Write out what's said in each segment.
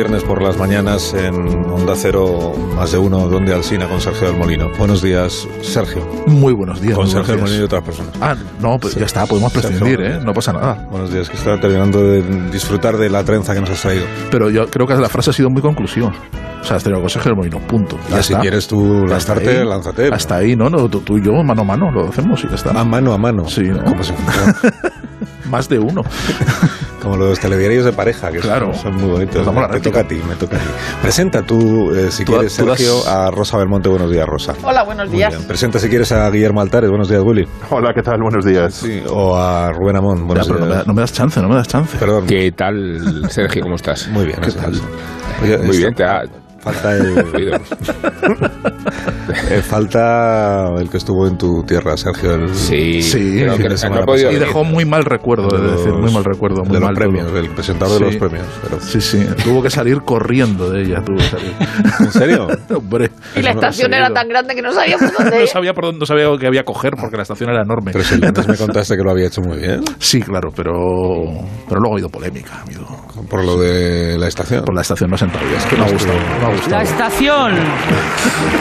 Viernes por las mañanas en Onda Cero, más de uno, donde Alsina con Sergio del Molino. Buenos días, Sergio. Muy buenos días. Con Sergio del. Molino y otras personas. Ah, no, pues ya está, podemos prescindir, Sergio. ¿eh? No pasa nada. Buenos días, que estaba terminando de disfrutar de la trenza que nos has traído. Pero yo creo que la frase ha sido muy conclusiva. O sea, has tenido consejo del molino, punto. Ya Ya, si quieres tú lanzarte, ahí. lánzate. Hasta ahí, ¿no? no tú, tú y yo, mano a mano, lo hacemos y ya está. A mano a mano. Sí, ¿no? Como, se- Más de uno. como los telediarios de pareja, que Claro. son, son muy bonitos. Me réplica. toca a ti, me toca a ti. Presenta tú, eh, si Tú- quieres, tú das- Sergio, a Rosa Belmonte. Buenos días, Rosa. Hola, buenos Muy días. bien. Presenta, si quieres, a Guillermo Altares. Buenos días, Willy. Hola, ¿qué tal? Buenos días. Sí, o a Rubén Amón. Ya, Buenos pero no me, da- días. no me das chance, no me das chance. Perdón. ¿Qué tal, Sergio? ¿Cómo estás? Muy bien. ¿Qué tal? Oye, Muy bien, te ha Falta el, eh, falta el que estuvo en tu tierra, Sergio. El, Sí, Sí, que de no Y dejó muy mal recuerdo, de de decir, muy mal recuerdo, muy de los mal premios, todo. del presentador de Sí. los premios. Pero, Sí, sí, tuvo que salir corriendo de ella, tuvo que salir. ¿En serio? Hombre. Y la no estación era tan grande que no sabía por dónde No sabía por dónde, no sabía que había coger porque la estación era enorme. Pero si el lunes me contaste que lo había hecho muy bien, Sí, claro, pero, pero luego ha habido polémica, habido- por lo de la estación. por la estación no sentado. Es que me ha gustado, La estación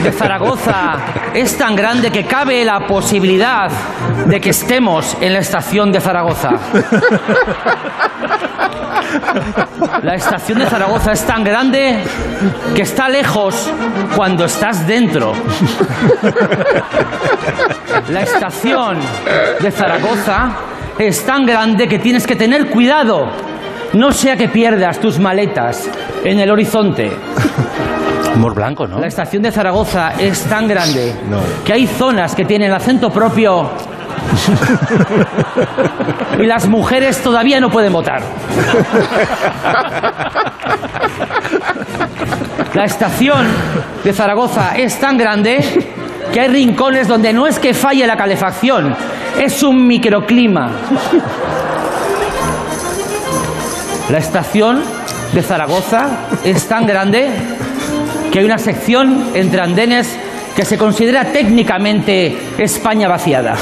de Zaragoza es tan grande que cabe la posibilidad de que estemos en la estación de Zaragoza. La estación de Zaragoza es tan grande que está lejos cuando estás dentro. La estación de Zaragoza es tan grande que tienes que tener cuidado. No sea que pierdas tus maletas en el horizonte. Humor blanco, ¿no? La estación de Zaragoza es tan grande No. que hay zonas que tienen acento propio y las mujeres todavía no pueden votar. La estación de Zaragoza es tan grande que hay rincones donde no es que falle la calefacción, es un microclima. La estación de Zaragoza es tan grande que hay una sección entre andenes que se considera técnicamente España vaciada.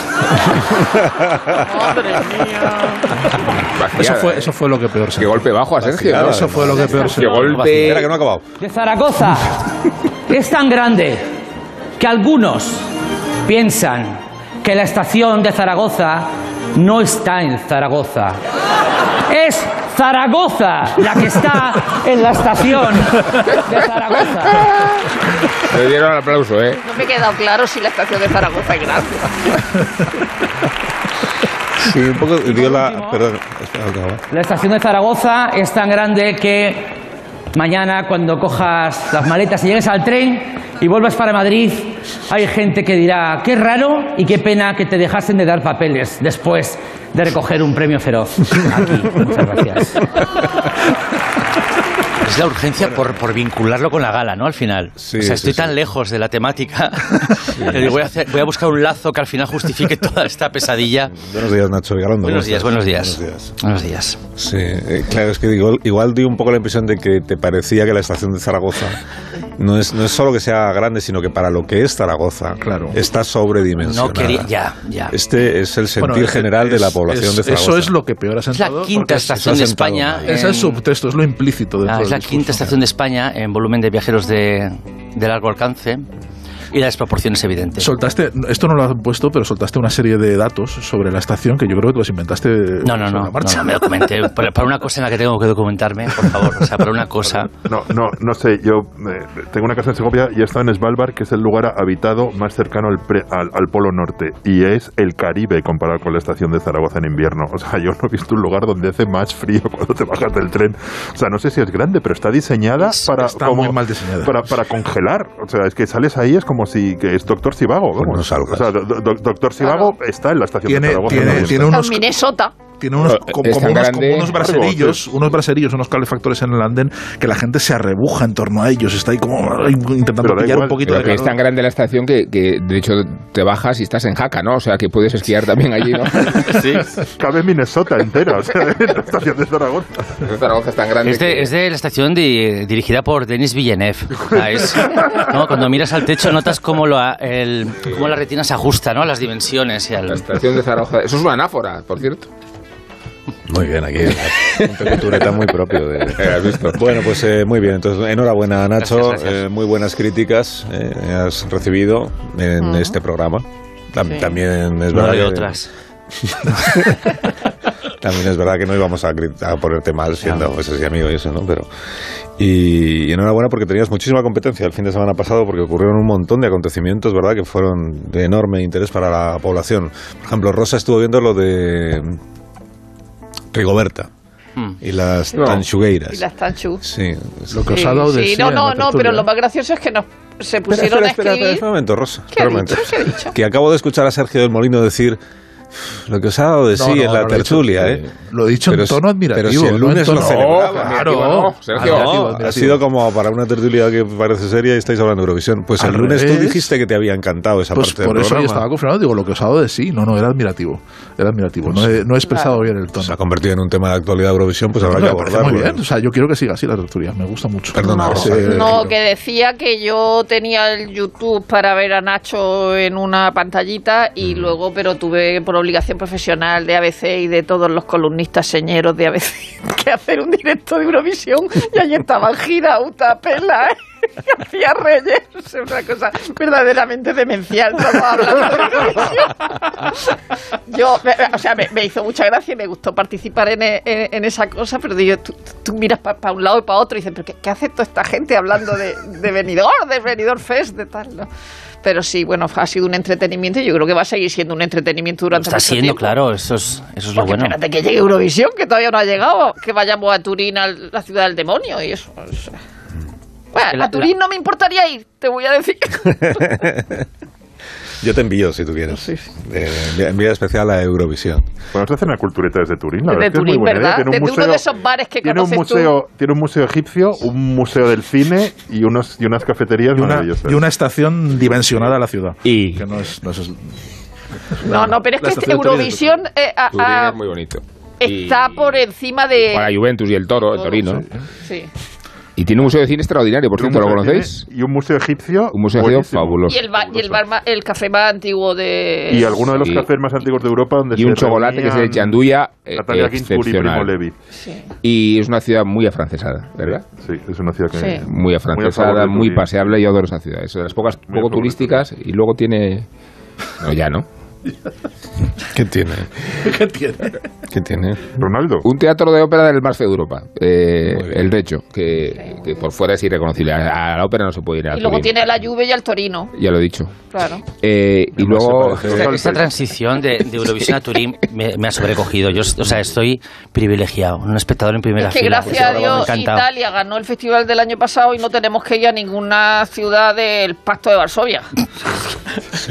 Eso fue, eso fue lo que peor se Qué golpe bajo a Sergio. Eso fue lo que peor se Qué golpe. Espera, que no ha acabado. de Zaragoza es tan grande que algunos piensan que la estación de Zaragoza no está en Zaragoza. Es Zaragoza la que está en la estación de Zaragoza. Le dieron el aplauso, ¿eh? No me ha quedado claro si la estación de Zaragoza es grande. Sí, un poco dio la. Perdón. La estación de Zaragoza es tan grande que mañana cuando cojas las maletas y llegues al tren y vuelvas para Madrid, hay gente que dirá, qué raro y qué pena que te dejasen de dar papeles después de recoger un premio feroz. Aquí, muchas gracias. Es la urgencia por, por vincularlo con la gala, ¿no? Al final. Sí, o sea, sí, estoy sí. tan lejos de la temática que voy, a hacer- voy a buscar un lazo que al final justifique toda esta pesadilla. Buenos días, Nacho Vigalondo. Buenos ¿cómo días, buenos días. Buenos días. Sí, eh, claro, es que igual, igual dio un poco la impresión de que te parecía que la estación de Zaragoza no es, no es solo que sea grande, sino que para lo que es Zaragoza Claro. está sobredimensionada. No quería. Ya, ya. Este es el sentir Bueno, es- general de la población es- de Zaragoza. Eso es lo que peor ha Es la sentado. quinta estación de sentado España. mal. Es el en- subtexto, es lo implícito de Ah, es la quinta estación de España en volumen de viajeros de, de largo alcance. Y la desproporción es evidente. Soltaste, esto no lo han puesto, pero soltaste una serie de datos sobre la estación que yo creo que los inventaste No, no, no, la marcha. no, me documenté. Para, para una cosa en la que tengo que documentarme, por favor. O sea, para una cosa. No, no, no sé, yo eh, tengo una casa en Segovia y he estado en Svalbard, que es el lugar habitado más cercano al, pre- al, al Polo Norte, y es el Caribe comparado con la estación de Zaragoza en invierno. O sea, yo no he visto un lugar donde hace más frío cuando te bajas del tren. O sea, no sé si es grande, pero está diseñada para, está como- muy mal diseñada. para, para congelar. O sea, es que sales ahí, es como si que es Doctor Sivago. Pues vamos. no salgas. o sea, do- do- Doctor Sivago está en la estación de Zaragoza. tiene, Minnesota. Tiene unos, No, como, es como unos, como unos braserillos, sí. unos braserillos, unos calefactores en el andén que la gente se arrebuja en torno a ellos. Está ahí como intentando pillar igual, un poquito Pero de que es calor. tan grande la estación que, que, de hecho te bajas y estás en Jaca, ¿no? O sea que puedes esquiar también allí, ¿no? Sí. Cabe Minnesota entera, o sea, en la estación de Zaragoza. Zaragoza es tan grande. Es de, que- es de la estación de- dirigida por Denis Villeneuve. Es- ¿no? Cuando miras al techo notas cómo, lo, el, cómo la retina se ajusta ¿no? a las dimensiones y al... La estación de Zaragoza. Eso es una anáfora, por cierto. Muy bien, aquí un cultureta muy propio. De... ¿Has visto? Bueno, pues eh, muy bien. Entonces, enhorabuena, Nacho. Gracias, gracias. Eh, muy buenas críticas eh, has recibido en este programa. Tam- Sí. También es No verdad hay que- otras. También es verdad que no íbamos a, ponerte mal siendo pues, así amigo y eso, ¿no? Pero y, y enhorabuena porque tenías muchísima competencia el fin de semana pasado porque ocurrieron un montón de acontecimientos, ¿verdad? Que fueron de enorme interés para la población. Por ejemplo, Rosa estuvo viendo lo de Rigoberta Hmm. y las No. tanchugueiras. Y las tanchu. Sí. Lo que os ha dado de sí, sí no, no, no, pero lo más gracioso es que nos se Espera, pusieron espera, a espera, escribir. espera un momento, Rosa. ¿Qué espera ha dicho? ¿Qué ha dicho? Que acabo de escuchar a Sergio del Molino decir lo que os ha dado de sí no, en la no lo he dicho. tertulia, ¿eh? Lo he dicho Pero en tono admirativo. pero si el lunes lo tono- celebramos. claro. Admirativo no, Sergio. Admirativo, no, ha sido como para una tertulia que parece seria y estáis hablando de Eurovisión. Pues el lunes tú revés. dijiste que te había encantado esa Pues parte por del eso yo programa. estaba confirmado. Digo, lo que os ha dado de sí. No, no, era admirativo. Era admirativo. No he, no he expresado bien el tono. Se ha convertido en un tema de actualidad de Eurovisión, pues habrá No, que abordarlo. muy bien. O sea, yo quiero que siga así la tertulia. Me gusta mucho. Perdona, No, Rosa. no, que decía que yo tenía el YouTube para ver a Nacho en una pantallita y Mm. luego, pero tuve por obligación profesional de ABC y de todos los columnistas señeros de ABC que hacer un directo de Eurovisión y allí estaban gira, Uta, Pela, García Reyes, es una cosa verdaderamente demencial. De. Yo, me- o sea, me, hizo mucha gracia y me gustó participar en, en- esa cosa, pero digo, tú, miras para un lado y para otro y dices, ¿pero qué, qué hace toda esta gente hablando de, de Benidorm, de Benidorm Fest, de tal? ¿no? Pero sí, bueno, ha sido un entretenimiento y yo creo que va a seguir siendo un entretenimiento durante está mucho siendo, tiempo. claro, eso es, eso es lo Porque bueno. espérate que llegue Eurovisión, que todavía no ha llegado, que vayamos a Turín, a la ciudad del demonio y eso. es- Bueno, La- a Turín no me importaría ir, te voy a decir. Yo te envío, si tú quieres. Eh, envía- envía especial a Eurovisión. Podemos hacer una cultureta desde Turín, la Desde verdad es muy Turín, buena idea. ¿verdad? Tiene un Desde uno museo- de esos bares que tiene un tú. museo, Tiene un museo egipcio, un museo del cine y, unos, y unas cafeterías Y una, maravillosas. y una estación dimensionada a la ciudad. Y Que no es. No es No, no, pero es que Eurovisión eh, a- Turín a- es muy bonito. está Y- por encima de... Para Juventus y el Toro, el Torino. Sí. Y tiene un museo de cine extraordinario, por cierto, ¿lo conocéis? cine Y un museo egipcio. Un museo egipcio fabuloso. Y el, ba- y el, bar ma- el café más antiguo de... Y alguno de los Sí. cafés más antiguos de Europa donde Y se un chocolate que es de Chanduya eh, Natalia Ginsburg y Primo. Levi. Sí. Y es una ciudad muy afrancesada, ¿verdad? Sí, es una ciudad que... Sí. Muy afrancesada, muy paseable. Yo adoro esa ciudad. Es de las pocas Muy poco turísticas y luego tiene... No, ya no. ¿Qué tiene? ¿Qué tiene? ¿Qué tiene? Ronaldo. Un teatro de ópera del feo de Europa. Eh, el Recho, que, que por fuera es irreconocible. A a la ópera no se puede ir a Y luego Turín. tiene la Juve y el Torino, Ya lo he dicho. claro. Eh, y luego... Esta, esta transición de, de Eurovisión a Turín me, me ha sobrecogido. Yo, o sea, estoy privilegiado, un espectador en primera Es que fila. gracias a Me ha Dios. Italia ganó el festival del año pasado y no tenemos que ir a ninguna ciudad del Pacto de Varsovia.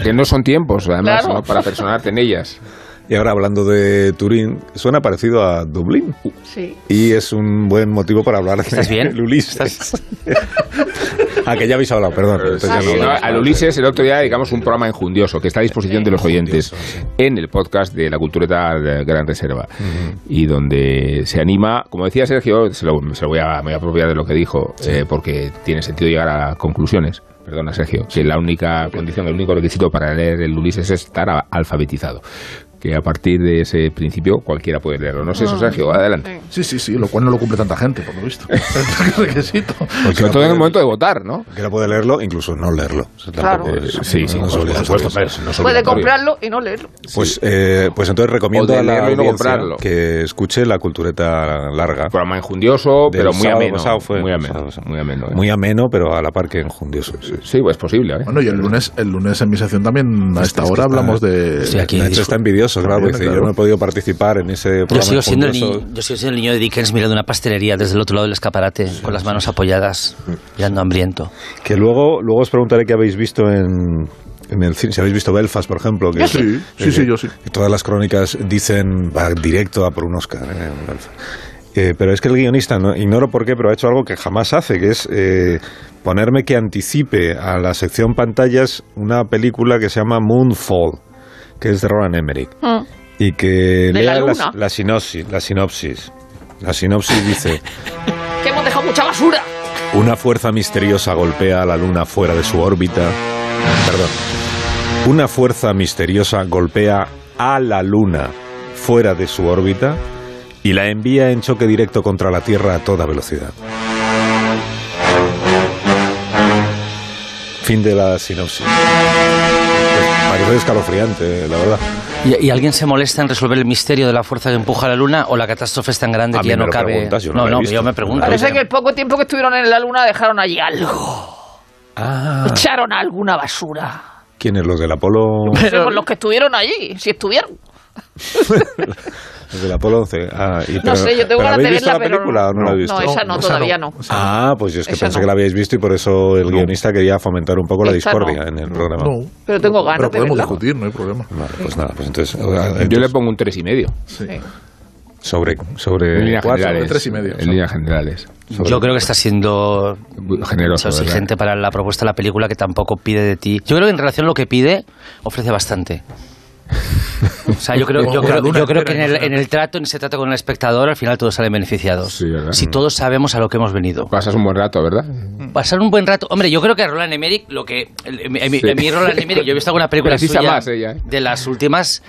Que no son tiempos, además, Claro. ¿no? para personarte en ellas. Y ahora hablando de Turín, suena parecido a Dublín. Sí. Y es un buen motivo para hablar ¿Estás de bien? Ulises. ah, que ya habéis hablado, perdón. ya Ah, no sí. No, hablamos. al Ulises el otro día dedicamos un programa enjundioso que está a disposición de los oyentes sí. en el podcast de la cultureta de Gran Reserva y donde se anima, como decía Sergio, se lo, se lo voy, a, me voy a apropiar de lo que dijo eh, porque tiene sentido llegar a conclusiones. Perdona, Sergio, que la única condición, el único requisito para leer el Ulises es estar alfabetizado. Que a partir de ese principio cualquiera puede leerlo. No sé eso, Sergio, adelante. Sí, sí, sí, lo cual no lo cumple tanta gente, por lo visto. Es requisito. Sobre todo en el momento de votar, ¿no? Cualquiera puede leerlo, incluso no leerlo. O sea, Claro. tampoco es- Sí, sí, no por supuesto, no Puede comprarlo y no leerlo. Pues, eh, pues entonces recomiendo a la leerlo y no audiencia comprarlo. que escuche la cultureta larga. Programa enjundioso, Del pero muy ameno. pasado fue. muy ameno. Pasado. Muy ameno. ¿eh? Muy ameno, pero a la par que enjundioso. Sí. Sí, pues es posible. ¿eh? Bueno, y el lunes, el lunes en mi sección también a esta hora hablamos de... Estoy aquí. Está envidioso, claro, porque dice, Claro. yo no he podido participar en ese programa Yo sigo, siendo el niño, yo sigo siendo el niño de Dickens mirando una pastelería desde el otro lado del escaparate, con las manos apoyadas, mirando hambriento. Que luego, luego os preguntaré qué habéis visto en, en el cine. Si habéis visto Belfast, por ejemplo. Que, sí. Sí, que- sí, yo sí. que todas las crónicas dicen va directo a por un Oscar. eh. Eh, pero es que el guionista, no, ignoro por qué, pero ha hecho algo que jamás hace, que es eh, ponerme que anticipe a la sección pantallas una película que se llama Moonfall, que es de Roland Emmerich. Mm. Y que ¿De la lea luna? la sinopsis. La sinopsis. La sinopsis dice... Que hemos dejado mucha basura. Una fuerza misteriosa golpea a la Luna fuera de su órbita. Perdón. Una fuerza misteriosa golpea a la Luna fuera de su órbita y la envía en choque directo contra la Tierra a toda velocidad. Fin de la sinopsis. Pues parece escalofriante, la verdad. ¿Y, y alguien se molesta en resolver el misterio de la fuerza que empuja a la luna o la catástrofe es tan grande A que mí ya me no lo cabe? yo no no, lo he no, visto. yo me pregunto. Parece que el poco tiempo que estuvieron en la luna dejaron allí algo. Ah, Echaron alguna basura. ¿quiénes? ¿Los del Apolo, Pero con los que estuvieron allí, si estuvieron. del Apolo 11? Ah, y No pero- sé, yo tengo ¿pero ganas de ¿Habéis visto verla, la pero película o no la habéis visto? No, esa no, esa todavía no. no. Ah, pues yo es que Esa pensé no. que la habíais visto y por eso el guionista quería fomentar un poco la discordia no. en el programa. No, Pero tengo ganas pero de podemos verla. discutir, no hay problema. Vale, pues nada, pues entonces, Yo le entonces, pongo un tres y medio. Sí. sobre En sobre líneas cuatro. generales. tres y medio. En líneas generales. Yo creo que está siendo Generoso. exigente para la propuesta de la película que tampoco pide de ti. Yo creo que en relación a lo que pide, ofrece bastante. O sea, yo creo, yo creo, luna yo creo que en el, en el trato, en ese trato con el espectador, al final todos salen beneficiados. Si todos sabemos a lo que hemos venido. Pasas un buen rato, ¿verdad? Pasar un buen rato. Hombre, yo creo que a Roland Emmerich, lo que. En mi, Sí. Roland Emmerich, yo he visto alguna película suya más ella, ¿eh? de las últimas.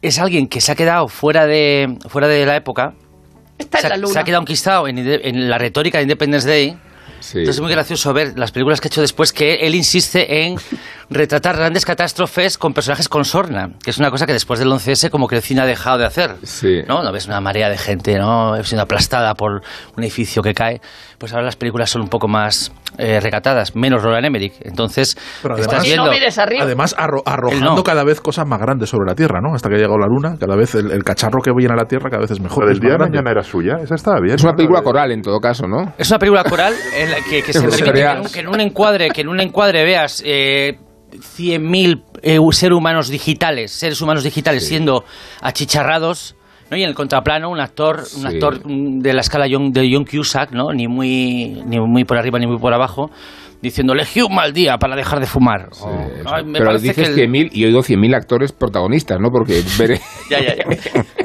Es alguien que se ha quedado fuera de, fuera de la época. Está Se en ha, la luna. se ha quedado enquistado en, la retórica de Independence Day. Sí. Entonces es muy gracioso ver las películas que ha hecho después que él insiste en retratar grandes catástrofes con personajes con sorna, que es una cosa que después del 11S como que el cine ha dejado de hacer. Sí. ¿No? No ves una marea de gente, ¿no? Siendo aplastada por un edificio que cae. Pues ahora las películas son un poco más eh, recatadas, menos Roland Emmerich. Entonces, Pero estás además- no viendo... mires arriba. Además, arro- arrojando no. cada vez cosas más grandes sobre la Tierra, ¿no? Hasta que ha llegado la Luna, cada vez el, el cacharro que viene a la Tierra cada vez es mejor. La del es día de mañana era suya, esa estaba bien. Es una ¿no? película de- coral en todo caso, ¿no? Es una película coral en la que, que se permite que en, un, veas. que en un encuadre, que en un encuadre veas eh, 100.000 eh, seres humanos digitales, seres humanos digitales siendo achicharrados, ¿no? Y en el contraplano un actor, un actor de la escala John- de John Cusack, ¿no? Ni muy, ni muy por arriba ni muy por abajo, diciéndole un mal día para dejar de fumar. Sí, O- eso. Ay, me Pero dices que el- 100.000 y oigo 100.000 actores protagonistas, ¿no? Porque veré- Ya, ya, ya.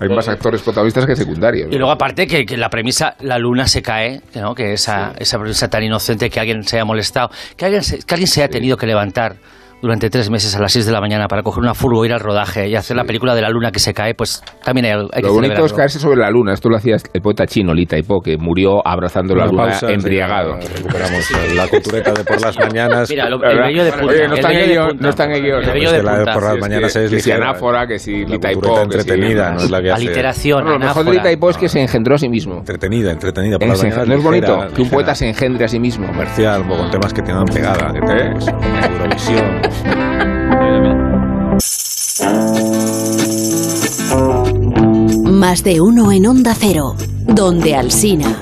hay más actores protagonistas que secundarios. Y luego aparte que, que la premisa, la luna se cae, que ¿no? que esa, esa premisa tan inocente que alguien se haya molestado, que alguien se, que alguien se haya tenido que levantar durante tres meses a las 6 de la mañana para coger una furgo, ir al rodaje y hacer la película de la luna que se cae, pues también hay, hay que Lo bonito es caerse sobre la luna. Esto lo hacía el poeta chino Li Taipo, que murió abrazando la Una luna pausa, embriagado. sí, recuperamos la cultureta de por las mañanas. Mira, lo- el bello de punta. Oye, no el está en bello el de guion, punta. no está en el guion. El bello es de la de por las Sí, es mañanas que- es que si ligera. anáfora, que si La Li Taipo, cultureta que si entretenida, no es la que hace. Aliteración, lo mejor de Li anáfora. Taipo es que se engendró a sí mismo. Entretenida, entretenida. Por las Es- mañanas ¿No es bonito que un poeta se engendre a sí mismo? comercial, con temas que tengan pegada, que tengan Eurovisión. Más de uno en Onda Cero, donde Alsina.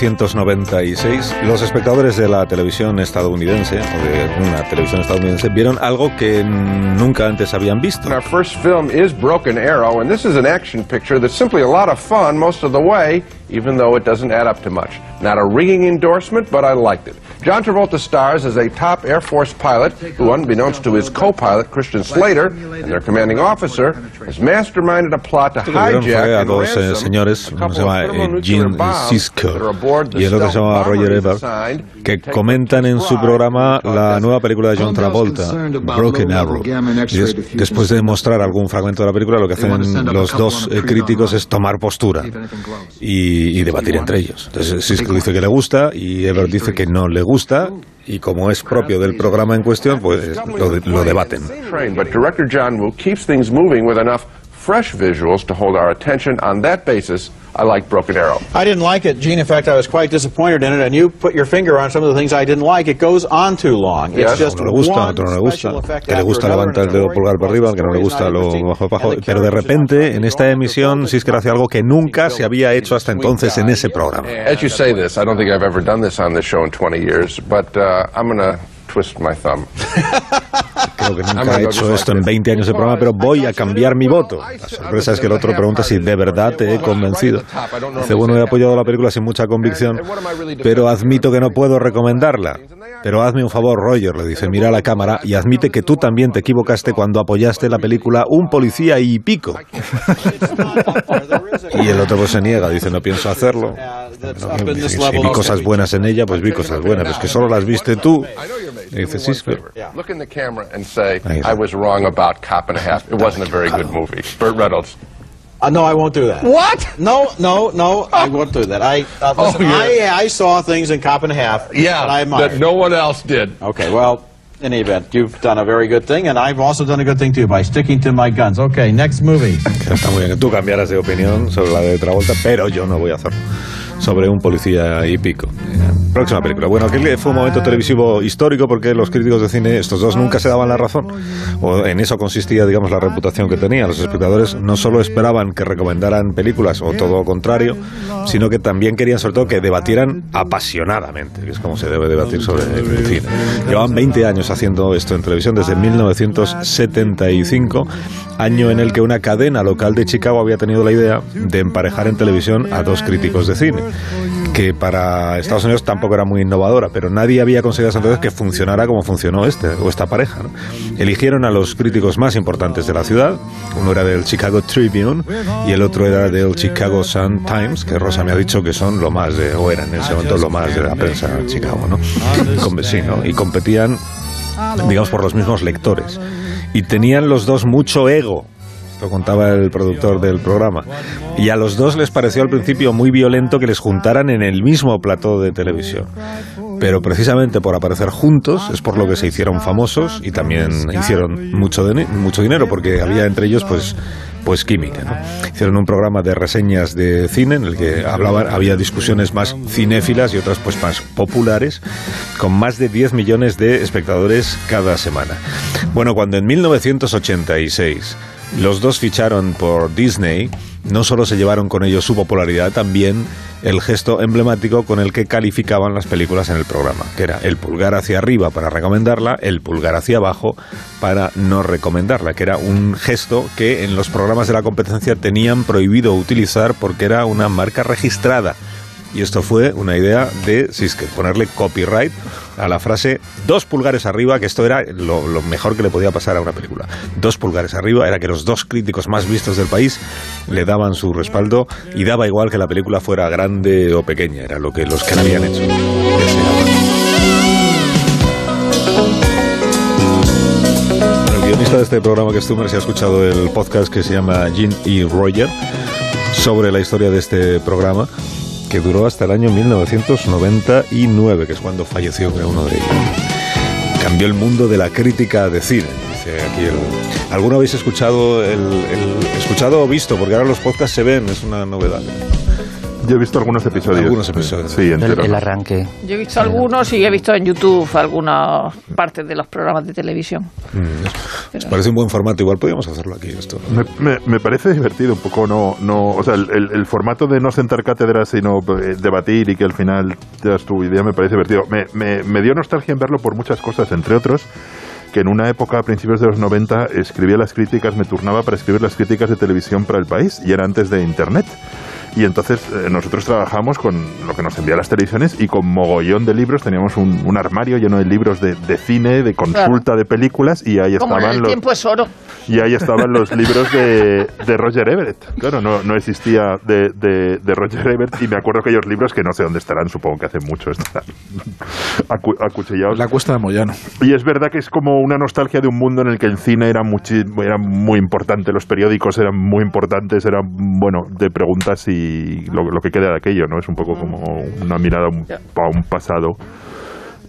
1996, los espectadores de la televisión estadounidense, o de una televisión estadounidense, vieron algo que nunca antes habían visto. Our first film is Broken Arrow, and this is an action picture that's simply a lot of fun most of the way, even though it doesn't add up to much. Not a ringing endorsement, but I liked it. John Travolta stars as a top Air Force pilot who, unbeknownst to his co-pilot Christian Slater and their commanding officer, has masterminded a plot to hijack a and dos eh, ransom señores, uno se llama eh, Gene the y el otro se llama Roger Ebert, que comentan en su programa la nueva película de John Travolta, Broken Arrow. Y des- después de mostrar algún fragmento de la película, lo que hacen los dos eh, críticos es tomar postura y, y debatir entre ellos. Entonces Sisko dice que le gusta y Ebert dice que no le gusta y como es propio del programa en cuestión, pues lo, lo debaten. Train, but director John Woo keeps things moving with enough fresh visuals to hold our attention. On that basis, I like Broken Arrow. I didn't like it, Gene. In fact, I was quite disappointed in it, and you put your finger on some of the things I didn't like. It goes on too long. It's A just uno le gusta, one otro no le gusta. Que le gusta another, levanta el dedo pulgar para arriba, que no le gusta lo bajo abajo. Pero de repente, en esta emisión, Sisker hace algo que nunca se había hecho hasta entonces en ese programa. As you say this, I don't think I've ever done this on this show in 20 years, but uh, I'm going to twist my thumb. Creo que nunca he hecho esto en 20 años de programa, pero voy a cambiar mi voto. La sorpresa es que el otro pregunta si de verdad te he convencido. Dice, bueno, he apoyado la película sin mucha convicción, pero admito que no puedo recomendarla. Pero hazme un favor, Roger, le dice, mira a la cámara y admite que tú también te equivocaste cuando apoyaste la película Un policía y pico. Y el otro pues se niega, dice, no pienso hacerlo. No, si, si vi cosas buenas en ella, pues vi cosas buenas, pero es que solo las viste tú. Y dice, sí, es que- Look in the camera and say, Ahí está. I was wrong about Cop and a Half. It wasn't a very good movie. Burt Reynolds. Uh, no, I won't do that. What? No, no, no, I won't do that. I uh, Oh, listen, yeah. I, I saw things in Cop and a Half that I admire. no one else did. Okay, well, any event, you've done a very good thing, and I've also done a good thing too by sticking to my guns. Okay, next movie. Está muy bien que tú cambiaras de opinión sobre la de Travolta, pero yo no voy a hacerlo. Sobre un policía y pico. Próxima película. Bueno, aquel fue un momento televisivo histórico porque los críticos de cine, estos dos, nunca se daban la razón. O en eso consistía, digamos, la reputación que tenían. Los espectadores no solo esperaban que recomendaran películas o todo lo contrario, sino que también querían, sobre todo, que debatieran apasionadamente, que es como se debe debatir sobre el cine. Llevaban 20 años haciendo esto en televisión, desde 1975, año en el que una cadena local de Chicago había tenido la idea de emparejar en televisión a dos críticos de cine, que para Estados Unidos tampoco era muy innovadora, pero nadie había conseguido hasta entonces que funcionara como funcionó este o esta pareja. ¿no? Eligieron a los críticos más importantes de la ciudad, uno era del Chicago Tribune y el otro era del Chicago Sun Times, que Rosa me ha dicho que son lo más de, o eran en ese momento lo más de la prensa en Chicago, ¿no? Sí, ¿no? Y competían digamos, por los mismos lectores. Y tenían los dos mucho ego. Lo contaba el productor del programa. Y a los dos les pareció al principio muy violento que les juntaran en el mismo plató de televisión. Pero precisamente por aparecer juntos es por lo que se hicieron famosos y también hicieron mucho, mucho dinero, porque había entre ellos pues pues química. Hicieron un programa de reseñas de cine en el que hablaban, había discusiones más cinéfilas y otras pues más populares, con más de 10 millones de espectadores cada semana. Bueno, cuando en 1986 los dos ficharon por Disney, no solo se llevaron con ellos su popularidad, también el gesto emblemático con el que calificaban las películas en el programa, que era el pulgar hacia arriba para recomendarla, el pulgar hacia abajo para no recomendarla, que era un gesto que en los programas de la competencia tenían prohibido utilizar porque era una marca registrada. Y esto fue una idea de Sisker, ponerle copyright a la frase dos pulgares arriba, que esto era lo, mejor que le podía pasar a una película. Dos pulgares arriba era que los dos críticos más vistos del país le daban su respaldo y daba igual que la película fuera grande o pequeña, era lo que los que la habían hecho. El guionista de este programa que es si ha escuchado el podcast que se llama Gene y Roger sobre la historia de este programa que duró hasta el año 1999, que es cuando falleció uno de ellos. Cambió el mundo de la crítica de cine, dice aquí el... ¿Alguno habéis escuchado el- escuchado o visto? Porque ahora los podcasts se ven, es una novedad. Yo he visto algunos episodios. Algunos episodios. Sí, El, el arranque. Yo he visto algunos y he visto en YouTube algunas partes de los programas de televisión. Mm, Nos parece un buen formato. Igual podríamos hacerlo aquí. Esto. Me, me- me parece divertido un poco, no, no, o sea, el, el- el formato de no sentar cátedras sino eh, debatir y que al final te das tu idea me parece divertido. Me, me- me dio nostalgia en verlo por muchas cosas, entre otros que en una época a principios de los 90 escribía las críticas, me turnaba para escribir las críticas de televisión para el país y era antes de internet. Y entonces eh, nosotros trabajamos con lo que nos envía las televisiones y con mogollón de libros. Teníamos un, un armario lleno de libros de, de cine, de consulta de películas y ahí Como en estaban el los, tiempo es oro. y ahí estaban los libros de, de Roger Everett. Claro, no, no existía de, de- de Roger Everett y me acuerdo aquellos libros que no sé dónde estarán, supongo que hace mucho están acu- acuchillados. La cuesta de Moyano. Y es verdad que es como una nostalgia de un mundo en el que el cine era, muchi- era muy importante, los periódicos eran muy importantes, eran, bueno, de preguntas y lo, lo que queda de aquello, ¿no? Es un poco como una mirada a un, a un pasado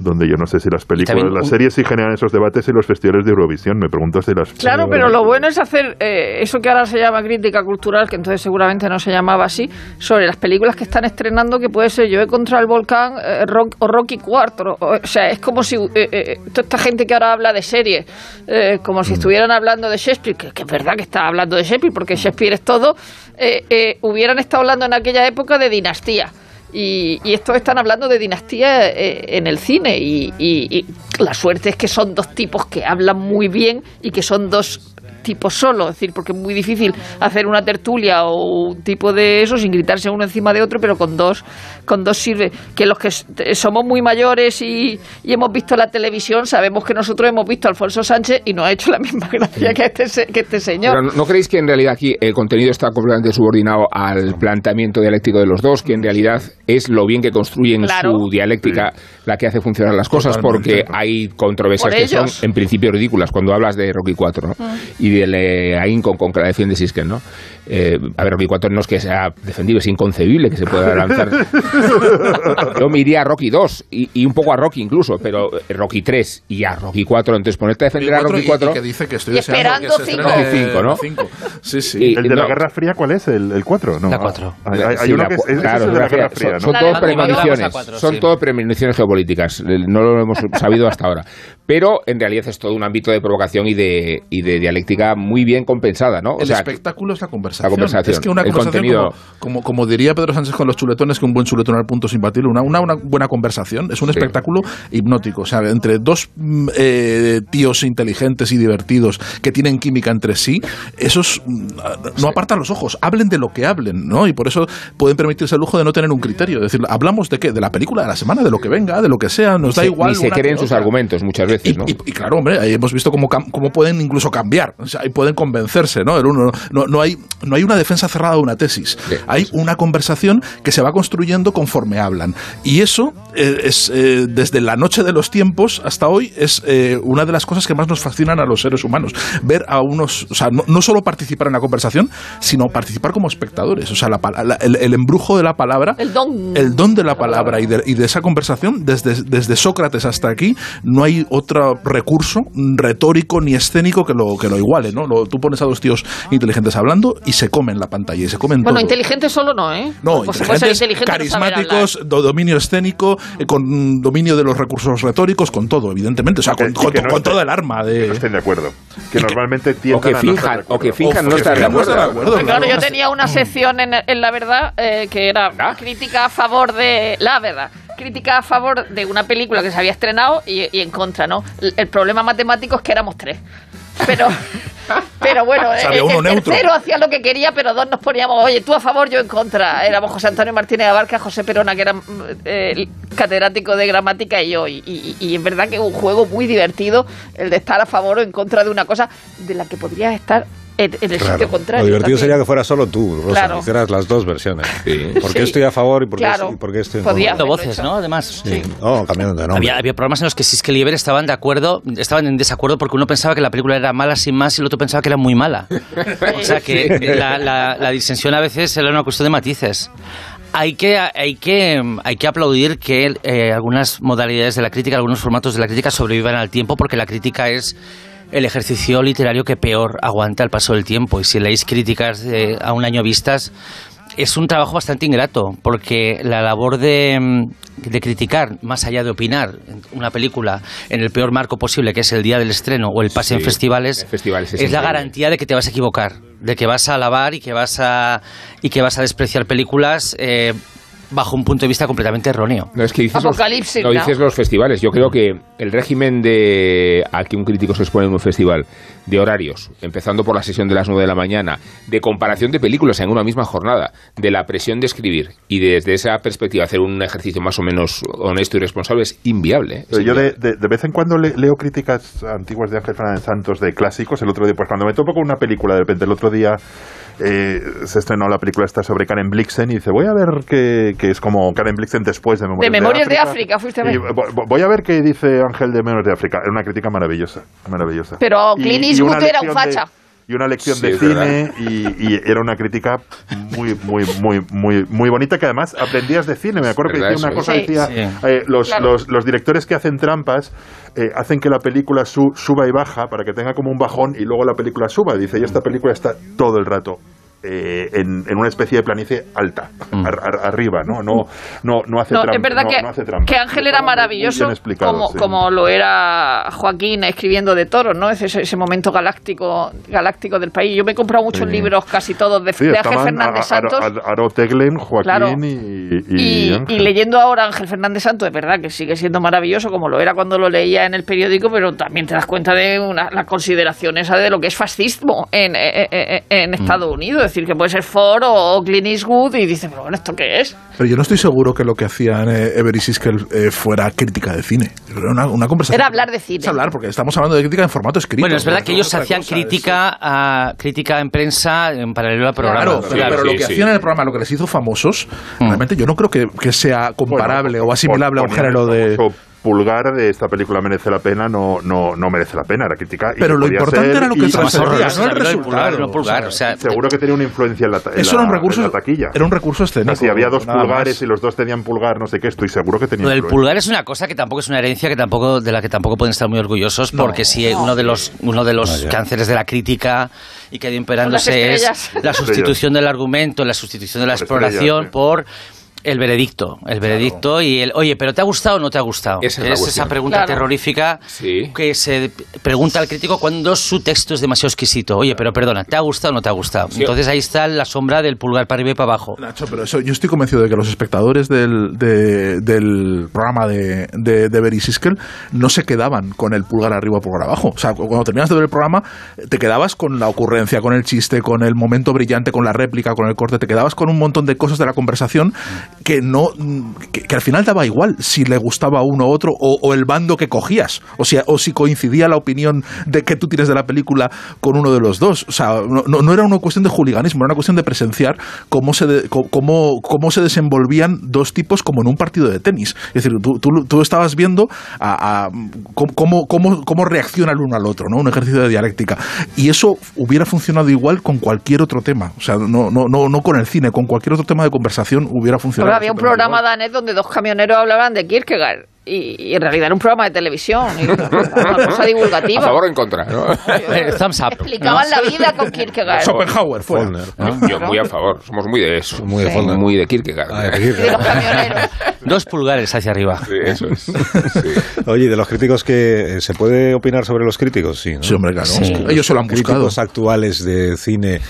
donde yo no sé si las películas, las un- series sí generan esos debates y los festivales de Eurovisión. Me pregunto si las... Claro, pero lo bueno es hacer eh, eso que ahora se llama crítica cultural, que entonces seguramente no se llamaba así, sobre las películas que están estrenando, que puede ser Yo he contra el volcán eh, Rock- o Rocky 4. O, o sea, es como si eh, eh, toda esta gente que ahora habla de series, eh, como si estuvieran hablando de Shakespeare, que, que es verdad que está hablando de Shakespeare, porque Shakespeare es todo, eh, eh, hubieran estado hablando en aquella época de dinastía. Y, y estos están hablando de dinastía eh, en el cine. Y, y- y la suerte es que son dos tipos que hablan muy bien y que son dos tipos solo, es decir, porque es muy difícil hacer una tertulia o un tipo de eso sin gritarse uno encima de otro, pero con dos, con dos sirve. Que los que somos muy mayores y, y hemos visto la televisión, sabemos que nosotros hemos visto a Alfonso Sánchez y nos ha hecho la misma gracia que este, que este señor. Pero ¿no- ¿no creéis que en realidad aquí el contenido está completamente subordinado al planteamiento dialéctico de los dos, que en realidad es lo bien que construyen Claro. su dialéctica la que hace funcionar las cosas, Totalmente. porque hay controversias Por que son en principio ridículas cuando hablas de Rocky 4 ¿no? y del eh, ahínco con que la defiende Sisken, ¿no? Eh, a ver, Rocky 4 no es que sea defendible, es inconcebible que se pueda lanzar. Yo me iría a Rocky 2 y, y un poco a Rocky incluso, pero eh, Rocky 3 y a Rocky 4, entonces ponerte a defender a Rocky y- 4 y que dice que estoy Y esperando que se cinco. estrene Rocky cinco, ¿no? cinco. Sí, sí. Y- ¿El de la no. Guerra Fría cuál es? ¿El 4? No. La cuatro. Hay, hay- hay Sí, uno la que es, claro, es el de la Guerra Fría. Son, ¿no? La la Guerra premoniciones, Fría. Cuatro, son sí. todo premoniciones geopolíticas. No lo hemos sabido hasta ahora. Pero en realidad es todo un ámbito de provocación y de, y de dialéctica muy bien compensada, ¿no? O el sea, espectáculo es la conversación. la conversación, Es que una el conversación, contenido. como, como, como diría Pedro Sánchez con los chuletones, que un buen chuletón al punto es imbatible, una, una, una buena conversación es un Sí. espectáculo hipnótico. O sea, entre dos mm, eh, tíos inteligentes y divertidos que tienen química entre sí, esos mm, no apartan los ojos, hablen de lo que hablen, ¿no? Y por eso pueden permitirse el lujo de no tener un criterio. Es decir, hablamos de qué? De la película de la semana, de lo que venga, de lo que sea, nos da igual. ni se creen sus argumentos muchas veces, Y, ¿no? y- y claro, hombre, ahí hemos visto cómo, cómo pueden incluso cambiar, ahí pueden convencerse, ¿no? El uno, no, no hay, no hay una defensa cerrada de una tesis, Sí. hay una conversación que se va construyendo conforme hablan. Y eso eh, es, eh, desde la noche de los tiempos hasta hoy, es eh, una de las cosas que más nos fascinan a los seres humanos. Ver a unos, o sea, no, no solo participar en la conversación, sino participar como espectadores. O sea, la la- el, el embrujo de la palabra, El don. el don de la palabra y de, y de esa conversación, desde, desde Sócrates hasta aquí, no hay otro recurso retórico ni escénico que lo, que lo iguale, ¿no? Lo- tú pones a dos tíos inteligentes hablando y se comen la pantalla y se comen Bueno, todo. inteligente solo no, ¿eh? No, Pues, puede ser inteligentes, inteligente no carismáticos, do- dominio escénico, eh, con dominio de los recursos retóricos, con todo, evidentemente. O sea, Que- con, con- que no con estén- todo el arma Que de... no estén de acuerdo. Que Y que- normalmente o tiendan que a no estar de finjan, o que finjan O no que estar de acuerdo. Claro, yo tenía una sección en, en La Verdad eh, que era crítica a favor de La Verdad. Crítica a favor de una película que se había estrenado y, y en contra, ¿no? El, el problema matemático es que éramos tres. Pero, pero bueno, había eh, uno el neutro. tercero hacía lo que quería, pero dos nos poníamos, oye, tú a favor, yo en contra. Éramos José Antonio Martínez Abarca, José Perona, que era mm, eh, catedrático de gramática, y yo. Y, y- y es verdad que es un juego muy divertido el de estar a favor o en contra de una cosa de la que podrías estar en, en el Claro. sitio contrario. Lo divertido también. sería que fuera solo tú, Rosa, Claro. que hicieras las dos versiones. Sí. ¿Por qué Sí. estoy a favor y por qué, Claro. y por qué estoy en contra? Cambiando voces, ¿no? Además. Sí. Oh, cambiando de nombre. Había, había programas en los que Siskel y Eber estaban de acuerdo, estaban en desacuerdo porque uno pensaba que la película era mala sin más y el otro pensaba que era muy mala. O sea que la, la- la disensión a veces era una cuestión de matices. Hay que, hay que, hay que aplaudir que eh, algunas modalidades de la crítica, algunos formatos de la crítica sobrevivan al tiempo porque la crítica es el ejercicio literario que peor aguanta el paso del tiempo. Y si leéis críticas de- a un año vistas, es un trabajo bastante ingrato, porque la labor de, mm, de criticar, más allá de opinar, una película en el peor marco posible, que es el día del estreno o el pase en Sí, festivales, en festivales es es la garantía de que te vas a equivocar, de que vas a alabar y que vas a, y que vas a despreciar películas eh, bajo un punto de vista completamente erróneo. No, es que dices Apocalipsis, los, no, ¿no? dices los festivales. Yo creo que el régimen de a que un crítico se expone en un festival, de horarios, empezando por la sesión de las 9 de la mañana, de comparación de películas en una misma jornada, de la presión de escribir y desde esa perspectiva hacer un ejercicio más o menos honesto y responsable es inviable. ¿eh? Es Pero yo de, inviable. de- de vez en cuando le- leo críticas antiguas de Ángel Fernández Santos de clásicos. El otro día, pues cuando me topo con una película, de repente el otro día eh, se estrenó la película esta sobre Karen Blixen y dice, voy a ver que, que es como Karen Blixen después de Memorias, De Memorias de África, fuiste a ver. Y vo- vo- voy a ver qué dice Ángel de Memorias de África. Era una crítica maravillosa, maravillosa. Pero Clint Eastwood era un de- facha. Y una lección Sí, de cine y, y era una crítica muy muy muy muy muy bonita que además aprendías de cine me acuerdo que decía una cosa es. decía Sí. eh, los, Claro. los, los directores que hacen trampas eh, hacen que la película su- suba y baja para que tenga como un bajón y luego la película suba dice y esta película está todo el rato eh, en, en una especie de planicie alta, ar- ar- arriba, ¿no? No, no, no hace No, trampa. es verdad no- que, no hace trampa. que Ángel era maravilloso como, sí. como lo era Joaquín escribiendo de toros, ¿no? Ese, ese momento galáctico galáctico del país. Yo me he comprado muchos Sí. libros, casi todos, de, Sí, de Ángel Fernández Santos. Aro Teglen, Joaquín Claro. y, y, Y, Ángel. y leyendo ahora Ángel Fernández Santos, es verdad que sigue siendo maravilloso como lo era cuando lo leía en el periódico, pero también te das cuenta de una, la consideración esa de lo que es fascismo en, eh, eh, eh, en Estados Unidos. Es decir, que puede ser Ford o Clint Eastwood y dices, pero bueno, ¿esto qué es? Pero yo no estoy seguro que lo que hacían eh, Ever y Siskel eh, fuera crítica de cine. Era una, una conversación. Era hablar de cine. Es hablar, porque estamos hablando de crítica en formato escrito. Bueno, es verdad ¿no? que ellos hacían cosa, crítica a crítica en prensa en paralelo al programa. Claro, pero, Claro, pero lo que sí. hacían en el programa, lo que les hizo famosos, Mm. realmente yo no creo que, que sea comparable Bueno, o asimilable a un género de... famoso pulgar de esta película merece la pena, no, no, no merece la pena, era crítica. y Pero lo importante ser era lo que horroroso no el pulgar, resultado. no pulgar, o sea, Seguro que tenía una influencia en la, en Eso la- era un recurso, en la taquilla. era un recurso escénico. si había dos pulgares más. y los dos tenían pulgar, no sé qué, estoy seguro que tenía Lo del pulgar es una cosa que tampoco es una herencia que tampoco de la que tampoco pueden estar muy orgullosos porque si uno de los uno de los cánceres de la crítica y que ha ido imperándose es la sustitución del argumento, la sustitución de la Por exploración estrellas, sí. por el veredicto, el veredicto y el, oye, pero ¿te ha gustado o no te ha gustado? Esa es la esa pregunta Claro. terrorífica Sí. que se pregunta al crítico cuando su texto es demasiado exquisito. Oye, pero perdona, ¿te ha gustado o no te ha gustado? Sí. Entonces ahí está la sombra del pulgar para arriba y para abajo. Nacho, pero eso, yo estoy convencido de que los espectadores del, de- del programa de, de, de Berry Siskel no se quedaban con el pulgar arriba o pulgar abajo. O sea, cu- cuando terminas de ver el programa, te quedabas con la ocurrencia, con el chiste, con el momento brillante, con la réplica, con el corte, te quedabas con un montón de cosas de la conversación que no que, al final daba igual si le gustaba uno u otro o, el bando que cogías, o, si, o si coincidía la opinión de que tú tienes de la película con uno de los dos. O sea, no, no- era una cuestión de juliganismo, era una cuestión de presenciar cómo se, de- cómo, cómo se desenvolvían dos tipos como en un partido de tenis. Es decir, tú, tú, estabas viendo cómo, cómo, cómo reacciona el uno al otro, ¿no? un ejercicio de dialéctica. Y eso hubiera funcionado igual con cualquier otro tema. O sea, no, no, no, no con el cine, con cualquier otro tema de conversación hubiera funcionado. Había un programa igual. danés donde dos camioneros hablaban de Kierkegaard. Y, y en realidad era un programa de televisión. y una cosa A divulgativa. favor o en contra, ¿no? Eh, Thumbs up. Explicaban la vida con Kierkegaard. Schopenhauer. Follner. Yo muy a favor, somos muy de eso. Muy de Sí. Follner. Muy de Kierkegaard. Ah, de Y de los Kierkegaard. camioneros. Dos pulgares hacia arriba. Sí, eso es. Sí. Oye, ¿y de los críticos que se puede opinar sobre los críticos? Sí, ¿no? Sí, hombre, claro. Sí. Ellos se lo han buscado. Críticos actuales de cine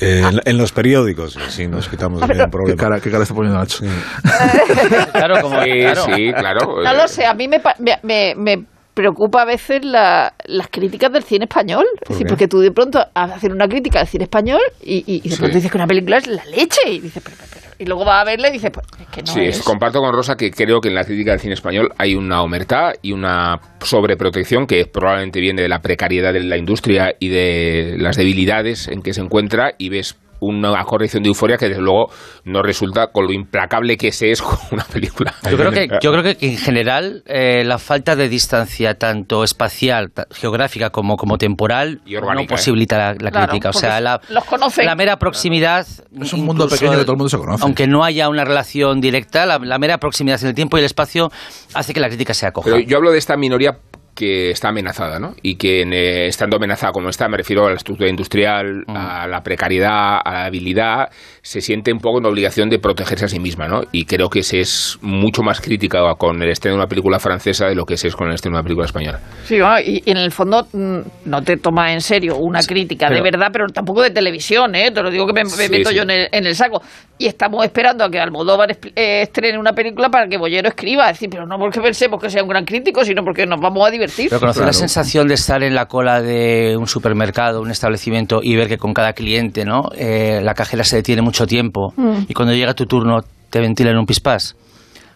eh, en, en los periódicos, sí, nos quitamos de medio un ¿Qué problema. cara, qué cara está poniendo Nacho? Claro, como Sí, claro. sí, claro. No lo sé, a mí me, me- me preocupa a veces la- las críticas del cine español. Es decir, porque tú de pronto haces una crítica del cine español y, y- y de Sí. pronto dices que una película es la leche. Y dices, pero, pero, pero- y luego vas a verla y dices, pues es que no Sí, es. es- comparto con Rosa que creo que en la crítica del cine español hay una omertad y una sobreprotección que probablemente viene de la precariedad de la industria y de las debilidades en que se encuentra y ves una corrección de euforia que desde luego no resulta con lo implacable que se es con una película. Yo creo que, yo creo que en general eh, la falta de distancia tanto espacial, geográfica como, como temporal Y orgánica, no posibilita la, la Claro, crítica. O sea, la, los conocen. la mera proximidad. Es un mundo incluso, pequeño que todo el mundo se conoce. Aunque no haya una relación directa, la, la mera proximidad en el tiempo y el espacio hace que la crítica sea coja. Pero yo hablo de esta minoría que está amenazada, ¿no? Y que eh, estando amenazada como está, me refiero a la estructura industrial, a la precariedad, a la habilidad, se siente un poco en obligación de protegerse a sí misma, ¿no? Y creo que se es mucho más crítica con el estreno de una película francesa de lo que se es con el estreno de una película española. Sí, y, y en el fondo mm, no te toma en serio una crítica de verdad, pero tampoco de televisión, ¿eh? Te lo digo que me, me Sí, meto sí. yo en el, en el saco. Y estamos esperando a que Almodóvar eh, estrene una película para que Bollero escriba. Es decir, pero no porque pensemos que sea un gran crítico, sino porque nos vamos a divertir. Pero conocer la sensación de estar en la cola de un supermercado, un establecimiento y ver que con cada cliente, ¿no? Eh, la cajera se detiene mucho tiempo Mm. y cuando llega tu turno te ventilan un pispás.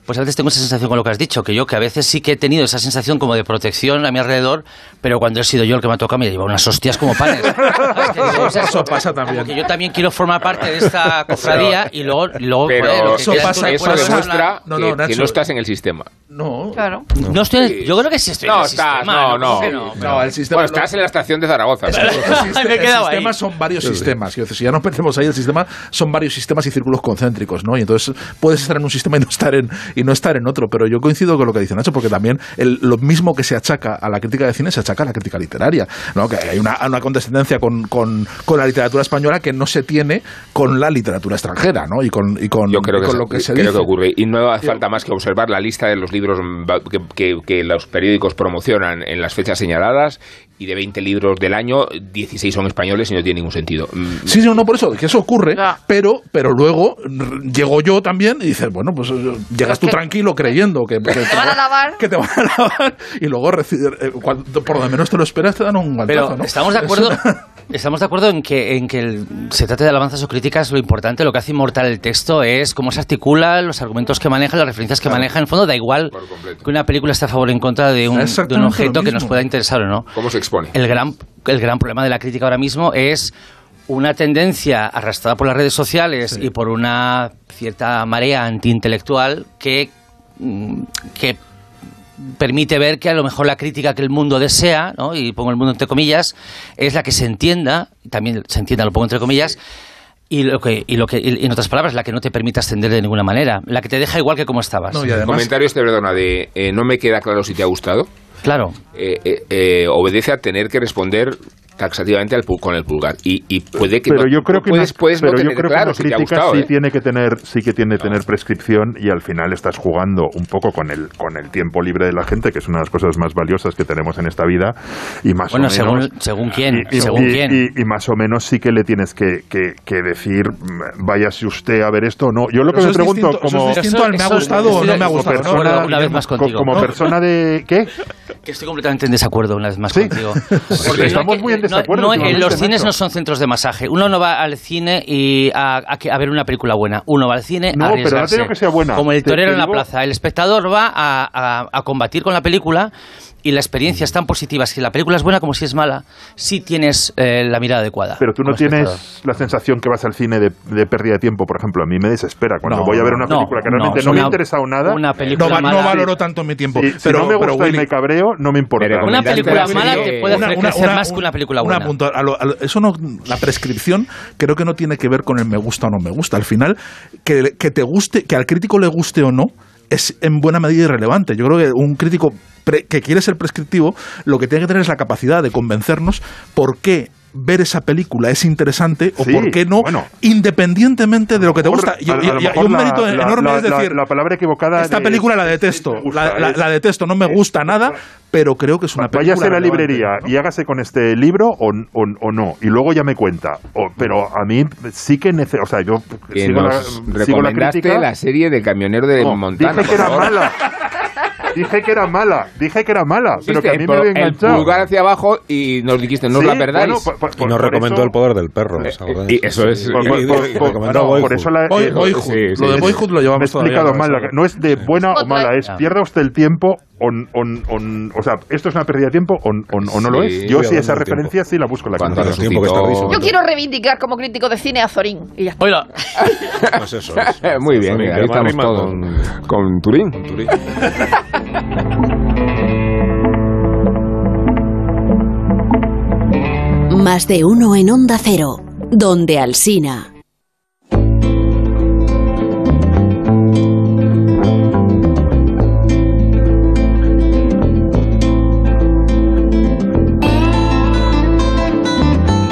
Pues a veces tengo esa sensación con lo que has dicho, que yo que a veces sí que he tenido esa sensación como de protección a mi alrededor, pero cuando he sido yo el que me ha tocado me lleva unas hostias como panes. Es que digo, o sea, Eso pasa también. que yo también quiero formar parte de esta cofradía y luego, y luego Pero joder, lo que eso en pasa- eso es demuestra No, que, no, que Nacho. no estás en el sistema. No. Claro. No estoy, yo creo que sí estoy en No, el estás, sistema, no, no. ¿Por qué no? No, el sistema. Bueno, estás en la estación de Zaragoza. El, siste- Me he el sistema ahí. son varios sistemas. Decir, si ya nos perdemos ahí, el sistema son varios sistemas y círculos concéntricos, ¿no? Y entonces puedes estar en un sistema y no estar en, y no estar en otro. Pero yo coincido con lo que dice Nacho, porque también el- lo mismo que se achaca a la crítica de cine se achaca a la crítica literaria, ¿no? Que hay una, una condescendencia con, con, con la literatura española que no se tiene con la literatura extranjera, ¿no? Y con, y con, Yo creo y que, con lo que se creo dice. que ocurre. Y no hace falta más que observar la lista de los libros que- que los periódicos promocionan en las fechas señaladas y de 20 libros del año, 16 son españoles y no tiene ningún sentido. Mm, Sí, sí, no, por eso, que eso ocurre, pero, pero luego llego yo también y dices, bueno, pues eh, llegas tú tranquilo creyendo que, que Te van a lavar. que te van a lavar y luego eh, cuando- por lo menos te lo esperas te dan un guantazo, Pero ¿no? estamos de acuerdo, una- estamos de acuerdo en que en que el- se trate de alabanzas o críticas, lo importante, lo que hace inmortal el texto es cómo se articula, los argumentos que maneja, las referencias que maneja. En el fondo da igual que una película esté a favor o en contra de un, de un objeto que nos pueda interesar o no. ¿Cómo se expone? El gran, el gran problema de la crítica ahora mismo es una tendencia arrastrada por las redes sociales y por una cierta marea antiintelectual que, mm, que permite ver que a lo mejor la crítica que el mundo desea, ¿no? y pongo el mundo entre comillas, es la que se entienda, también se entienda, lo pongo entre comillas, y lo que, y lo que y en otras palabras, la que no te permite ascender de ninguna manera, la que te deja igual que como estabas. No, y El además, comentario este, perdona, de eh, no me queda claro si te ha gustado, Claro. eh, eh, eh, obedece a tener que responder taxativamente al con el pulgar. Y, y puede que pero no- yo creo que puedes, una, puedes pero no yo creo que claro una si te ha crítica gustado. sí ¿eh? tiene que tener sí que tiene que tener prescripción y al final estás jugando un poco con el con el tiempo libre de la gente que es una de las cosas más valiosas que tenemos en esta vida y más Bueno, o menos según, según quién, y, y- según y- quién. y- y más o menos sí que le tienes que, que- que decir mm, váyase usted a ver esto o no yo lo que eso me pregunto distinto, eso como es distinto al me ha Eso- gustado o eso- no me ha como gustado. persona- ¿no? una vez más co- contigo. como No. persona de qué Que estoy completamente en desacuerdo una vez más Sí. contigo. Porque estamos muy en No, no, últimamente, los cines no son centros de masaje. Uno no va al cine y a, a a ver una película buena. Uno va al cine No, a pero no arriesgarse. que sea buena. Como el torero te en la digo- plaza. El espectador va a combatir con la película y la experiencia es tan positiva si la película es buena como si es mala, si tienes eh, la mirada adecuada. Pero tú no espectador. tienes la sensación que vas al cine de, de pérdida de tiempo, por ejemplo. A mí me desespera cuando No, voy a ver una no, película que realmente no, me una- ha interesado nada. Una No, película va- no mala. valoro tanto mi tiempo. Si, si pero, no me pero gusta y Willy, me cabreo, no me importa. Pero Una película la mala te puede una- hacer una- crecer una- más que una película buena. apunto. A lo- a lo- eso no, la prescripción creo que no tiene que ver con el me gusta o no me gusta. Al final, que, que te guste, que al crítico le guste o no, es en buena medida irrelevante. Yo creo que un crítico pre- que quiere ser prescriptivo, lo que tiene que tener es la capacidad de convencernos por qué ver esa película es interesante o Sí, por qué no, bueno. independientemente de lo que te gusta. Y, un la- mérito la- enorme la- es decir, la, la palabra equivocada. esta de- película la detesto, gusta, la, la- es- la detesto, no me gusta nada, pero creo que es una película Váyase a la librería ¿no? y hágase con este libro o, o- o no, y luego ya me cuenta. O- pero a mí sí que necesito. O sea, yo Que sigo, la, nos sigo la recomendaste crítica. la serie de Camionero de No, Montana. dije que era mala. Dije que era mala. Dije que era mala. Pero que a mí el, me había el enganchado. pulgar hacia abajo y nos dijiste, no la perdáis. bueno, por- por- Y nos recomendó eso- el poder del perro. Eh, y eso es- Por, eso la, eh, Boyhood. sí, sí, lo de. Boyhood lo llevamos explicado mal. ¿no? es de buena o mala, es pierde usted el tiempo o, o- o- o sea, esto es una pérdida de tiempo o, no lo es. Yo sí esa tiempo. referencia sí la busco en la Cuando tiempo que está resucitó- riso. Yo quiero reivindicar como crítico de cine a Zorín. Y ya. Oiga, Pues eso es. Muy bien, ahí estamos todos con- con, con Turín. con Turín. Más de uno en Onda Cero, donde Alsina.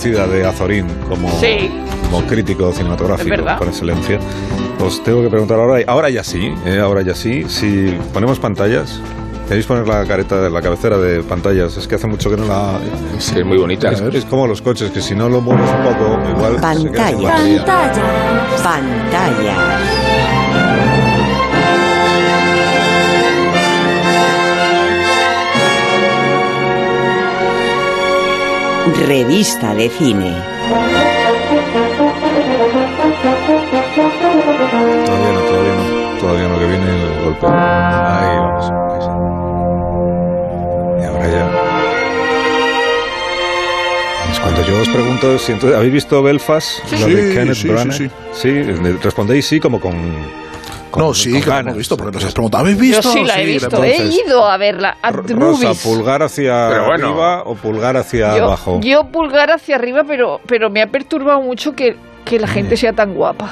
Merecida de Azorín como, Sí. como crítico cinematográfico por excelencia. Os tengo que preguntar ahora, ahora ya sí, eh, ahora ya sí, si ponemos pantallas, ¿queréis poner la careta de la cabecera de pantallas? Es que hace mucho que no la... Sí, es muy bonita. Es, es como los coches, que si no lo mueves un poco, igual se queda sin Pantalla. batería. Pantalla. Revista de cine. Todavía no, todavía no, todavía no, que viene el golpe. Ahí vamos. ahí sí. Y ahora ya. Es cuando yo os pregunto, si entonces, ¿habéis visto Belfast? Sí, Lo de sí, Kenneth sí, Branagh? sí, Sí, eh, respondéis sí como con... con- No, sí, con que lo ganas. hemos visto, porque nos has preguntado, ¿habéis Yo visto? sí la he Sí, visto. entonces- he ido a verla. At Rosa, movies. pulgar hacia bueno. arriba o pulgar hacia yo, abajo. yo pulgar hacia arriba, pero, pero me ha perturbado mucho que, que la gente sea tan guapa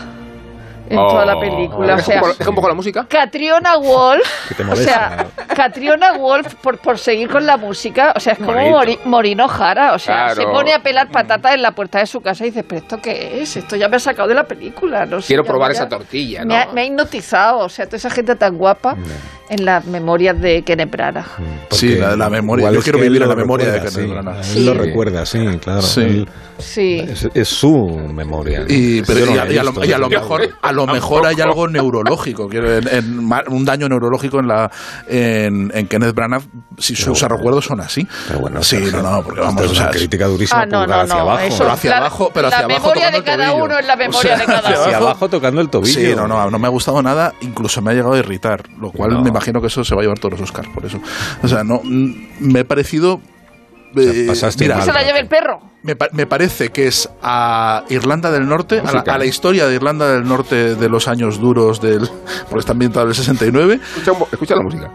en toda la película. O ¿Es sea, un poco- es un poco la música? Catriona Wolf, Que te o molesta. sea, Catriona Wolf, por, por seguir con la música, o sea, es como. Mori- Morino Jara, o sea, Claro. se pone a pelar patatas en la puerta de su casa y dice, pero ¿esto qué es? Esto ya me ha sacado de la película, no sé. Quiero probar me- esa tortilla, Me ha, ¿no? me ha hipnotizado, o sea, toda esa gente tan guapa en las memorias de Kenneth Branagh. Sí, la de la memoria. Yo quiero él vivir en la memoria de recuerda, Kenneth sí. Branagh. Él Sí. lo recuerda, sí, claro. Sí. Él- Sí. es, es su memoria. ¿no? Y, pero, y la a, y a lo, y a lo mejor, a lo mejor hay algo neurológico, quiero, en, en un daño neurológico en la en, en Kenneth Branagh, si sus recuerdos son así. Pero bueno, sí, no, no, porque vamos, es o una sea, crítica durísima Ah, no, no, hacia no, abajo. eso- Pero hacia la- abajo, pero la hacia abajo memoria de cada uno es la memoria de cada Hacia uno. abajo tocando el tobillo. Sí, no, no, no me ha gustado nada, incluso me ha llegado a irritar, lo cual me imagino que eso se va a llevar todos los Oscars por eso. O sea, no, mm, me ha parecido... eh, pasaste mira, mal. Se la lleve el perro. Me, pa- me parece que es a Irlanda del Norte, a la, Música. a la historia de Irlanda del Norte de los años duros del. porque está ambientado en el 69. Escucha, escucha la música.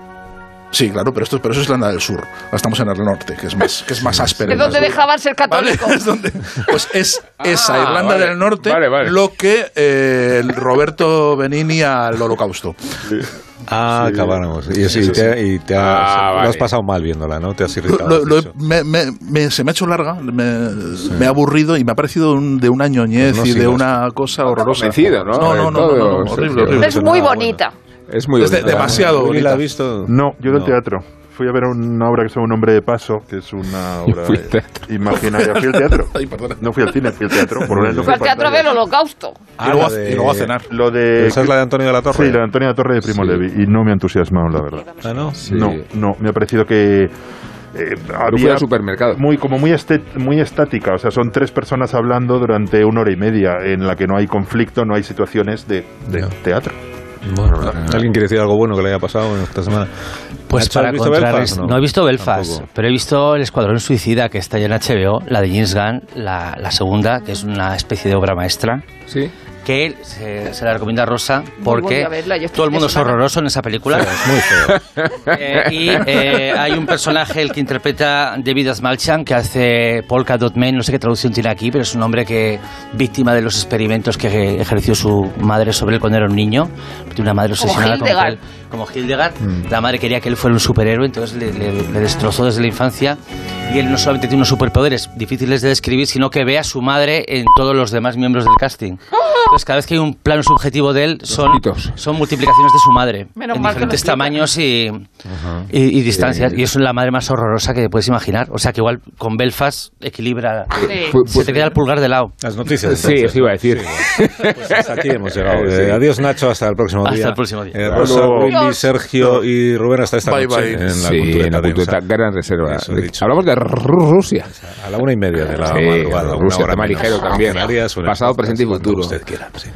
Sí, claro, pero esto pero eso es Irlanda del Sur. Ahora estamos en el norte, que es más, que es más áspero. Es donde dejaban ser ¿Vale? católicos. Es donde- pues es esa Ah, Irlanda vale. del Norte Vale, vale. lo que eh, el Roberto Benini al holocausto. Ah, acabáramos. Y, sí, te, y te has, Ah, lo vale. has pasado mal viéndola, ¿no? Te has irritado. Lo- has lo me- me- me- se me ha hecho larga, me, me ha aburrido y me ha parecido un- de una ñoñez Pues no y de una cosa horrorosa. convencido, ¿no? No, no, no, no, horrible, horrible. Es muy bonita. Es muy Es de- bonita. demasiado ¿Willy bonita. la ha visto? No, yo del No. teatro. Fui a ver una obra que se llama Un hombre de paso, que es una obra fui al teatro. imaginaria. Fui al teatro. Ay. No fui al cine, fui al teatro. Por lo menos fui al teatro a ver pantalla. el holocausto. Ah, y, luego, la a- de- y luego a cenar. Lo de... ¿Esa es la de Antonio de la Torre? Sí, la de Antonia Torre de Primo Sí. Levi. Y no me ha entusiasmado, la verdad. Ah, ¿no? Sí. No, no. Me ha parecido que... eh, había al supermercado. muy como muy esté- muy estática o sea son tres personas hablando durante una hora y media en la que no hay conflicto no hay situaciones de, de teatro Bueno, ¿alguien quiere decir algo bueno que le haya pasado en esta semana? Pues para ¿has visto contrarrestar. Belfast, No? he visto Belfast, Tampoco. pero he visto El Escuadrón Suicida, que está ya en HBO, la de James Gunn, la, la segunda, que es una especie de obra maestra, Sí. Que él se, se la recomienda a Rosa porque verla, todo el mundo es horroroso en esa película. Es muy feo. Eh, y eh, hay un personaje, el que interpreta David Asmalchan, que hace Polka Dot Man, no sé qué traducción tiene aquí, pero es un hombre que víctima de los experimentos que ejerció su madre sobre él cuando era un niño. Tiene una madre obsesionada con él, como Hildegard. La madre quería que él fuera un superhéroe, entonces le, le- le destrozó desde la infancia. Y él no solamente tiene unos superpoderes difíciles de describir, sino que ve a su madre en todos los demás miembros del casting. Entonces, cada vez que hay un plano subjetivo de él, son, son multiplicaciones de su madre. Menos en diferentes tamaños y, y, y distancias. Y eso es la madre más horrorosa que puedes imaginar. O sea que igual con Belfast equilibra. Sí. Se te queda el pulgar de lado. Las noticias. Sí, eso iba a decir. Pues hasta aquí hemos llegado. Sí. Adiós, Nacho. Hasta el próximo Hasta día. el próximo día. Eh, Hasta Rosa. Adiós. Sergio y Rubén hasta esta Bye, noche bye. en la sí, cultura en la cultura, gran reserva. Hablamos de Rusia. A la una y media de la Sí, madrugada. Rusia, tema ligero también. Pasado, presente y futuro. Usted quiera, sí.